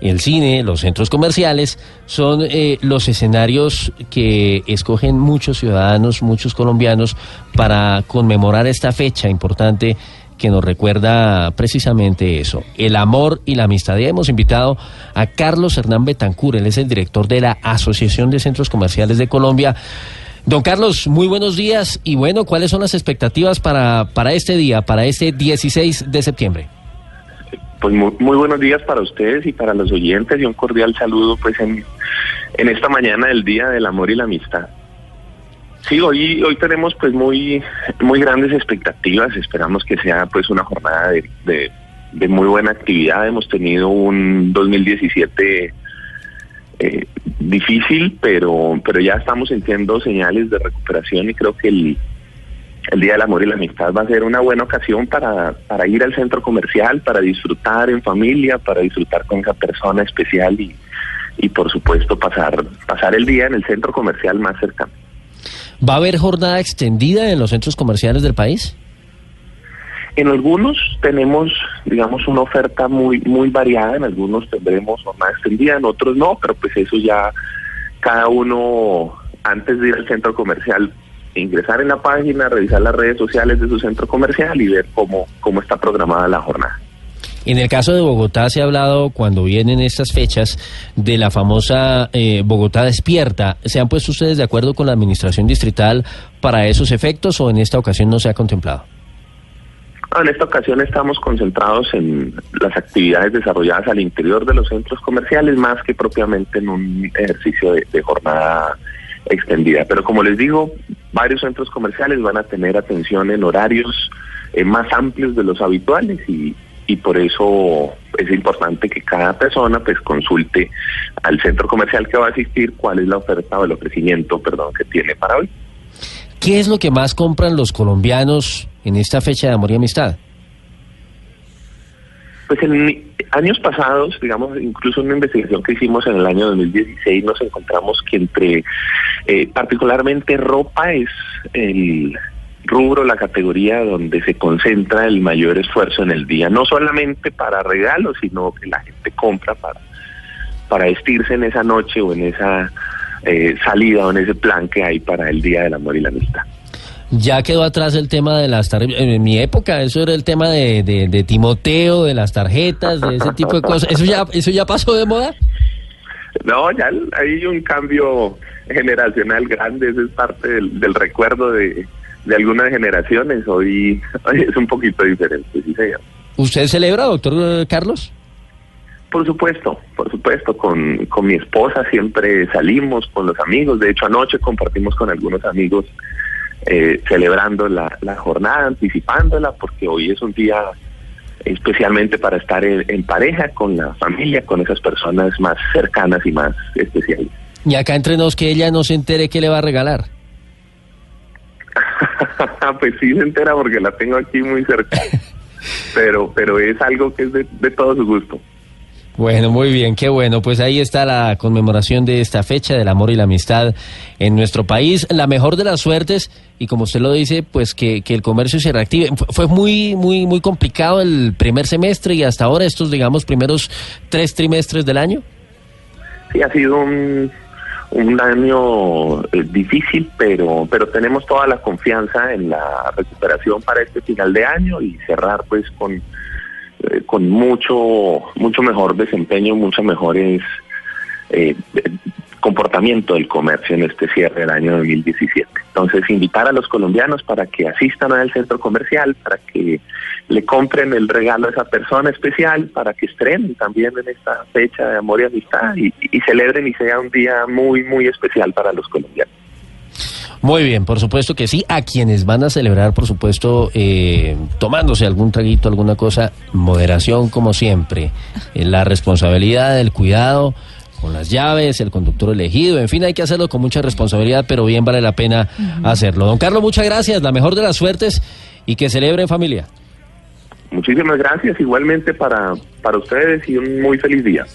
el cine, los centros comerciales, son eh, los escenarios que escogen muchos ciudadanos, muchos colombianos, para conmemorar esta fecha importante que nos recuerda precisamente eso, el amor y la amistad. Hemos invitado a Carlos Hernán Betancur, él es el director de la Asociación de Centros Comerciales de Colombia. Don Carlos, muy buenos días y bueno, ¿cuáles son las expectativas para, para este día, para este 16 de septiembre? Pues muy, muy, buenos días para ustedes y para los oyentes y un cordial saludo pues en, en esta mañana del Día del Amor y la Amistad. Sí, hoy, hoy tenemos pues muy, muy grandes expectativas, esperamos que sea pues una jornada de, de, de muy buena actividad, hemos tenido un 2017 eh, difícil, pero, pero ya estamos sintiendo señales de recuperación y creo que el, el Día del Amor y la Amistad va a ser una buena ocasión para, para ir al centro comercial, para disfrutar en familia, para disfrutar con esa persona especial y, y por supuesto pasar, pasar el día en el centro comercial más cercano. ¿Va a haber jornada extendida en los centros comerciales del país? En algunos tenemos, digamos, una oferta muy muy variada, en algunos tendremos jornada extendida, en otros no, pero pues eso ya cada uno antes de ir al centro comercial ingresar en la página, revisar las redes sociales de su centro comercial y ver cómo, cómo está programada la jornada. En el caso de Bogotá se ha hablado cuando vienen estas fechas de la famosa eh, Bogotá despierta. ¿Se han puesto ustedes de acuerdo con la administración distrital para esos efectos o en esta ocasión no se ha contemplado? En esta ocasión estamos concentrados en las actividades desarrolladas al interior de los centros comerciales más que propiamente en un ejercicio de, de jornada extendida. Pero como les digo, varios centros comerciales van a tener atención en horarios eh, más amplios de los habituales y, y por eso es importante que cada persona pues consulte al centro comercial que va a asistir cuál es la oferta o el ofrecimiento, perdón, que tiene para hoy. ¿Qué es lo que más compran los colombianos en esta fecha de amor y amistad? Pues en años pasados, digamos, incluso en una investigación que hicimos en el año 2016, nos encontramos que entre, eh, particularmente ropa es el rubro, la categoría donde se concentra el mayor esfuerzo en el día, no solamente para regalos, sino que la gente compra para, para vestirse en esa noche o en esa eh, salida o en ese plan que hay para el Día del Amor y la Amistad. Ya quedó atrás el tema de las tarjetas. En mi época eso era el tema de, de, de, Timoteo, de las tarjetas, de ese tipo de cosas. ¿Eso ya, eso ya pasó de moda? No, ya hay un cambio generacional grande, eso es parte del, del recuerdo de, de algunas generaciones. Hoy, hoy, es un poquito diferente, sí señor. ¿Usted celebra, doctor Carlos? Por supuesto, por supuesto, con, con mi esposa siempre salimos con los amigos. De hecho, anoche compartimos con algunos amigos eh, celebrando la, la, jornada, anticipándola, porque hoy es un día especialmente para estar en, en, pareja, con la familia, con esas personas más cercanas y más especiales. Y acá entre nos que ella no se entere qué le va a regalar. pues sí se entera porque la tengo aquí muy cerca, pero, pero es algo que es de, de todo su gusto. Bueno, muy bien, qué bueno. Pues ahí está la conmemoración de esta fecha del amor y la amistad en nuestro país. La mejor de las suertes y como usted lo dice, pues que, que el comercio se reactive. Fue muy, muy, muy complicado el primer semestre y hasta ahora estos, digamos, primeros tres trimestres del año. Sí, ha sido un, un año eh, difícil, pero, pero tenemos toda la confianza en la recuperación para este final de año y cerrar pues con eh, con mucho mucho mejor desempeño, muchos mejores eh, comportamiento del comercio en este cierre del año 2017. Entonces, invitar a los colombianos para que asistan al centro comercial, para que le compren el regalo a esa persona especial, para que estrenen también en esta fecha de amor y amistad y, y celebren y sea un día muy, muy especial para los colombianos. Muy bien, por supuesto que sí. A quienes van a celebrar, por supuesto, eh, tomándose algún traguito, alguna cosa, moderación como siempre. Eh, la responsabilidad, el cuidado con las llaves, el conductor elegido, en fin, hay que hacerlo con mucha responsabilidad, pero bien vale la pena hacerlo. Don Carlos, muchas gracias, la mejor de las suertes y que celebre en familia. Muchísimas gracias igualmente para, para ustedes y un muy feliz día.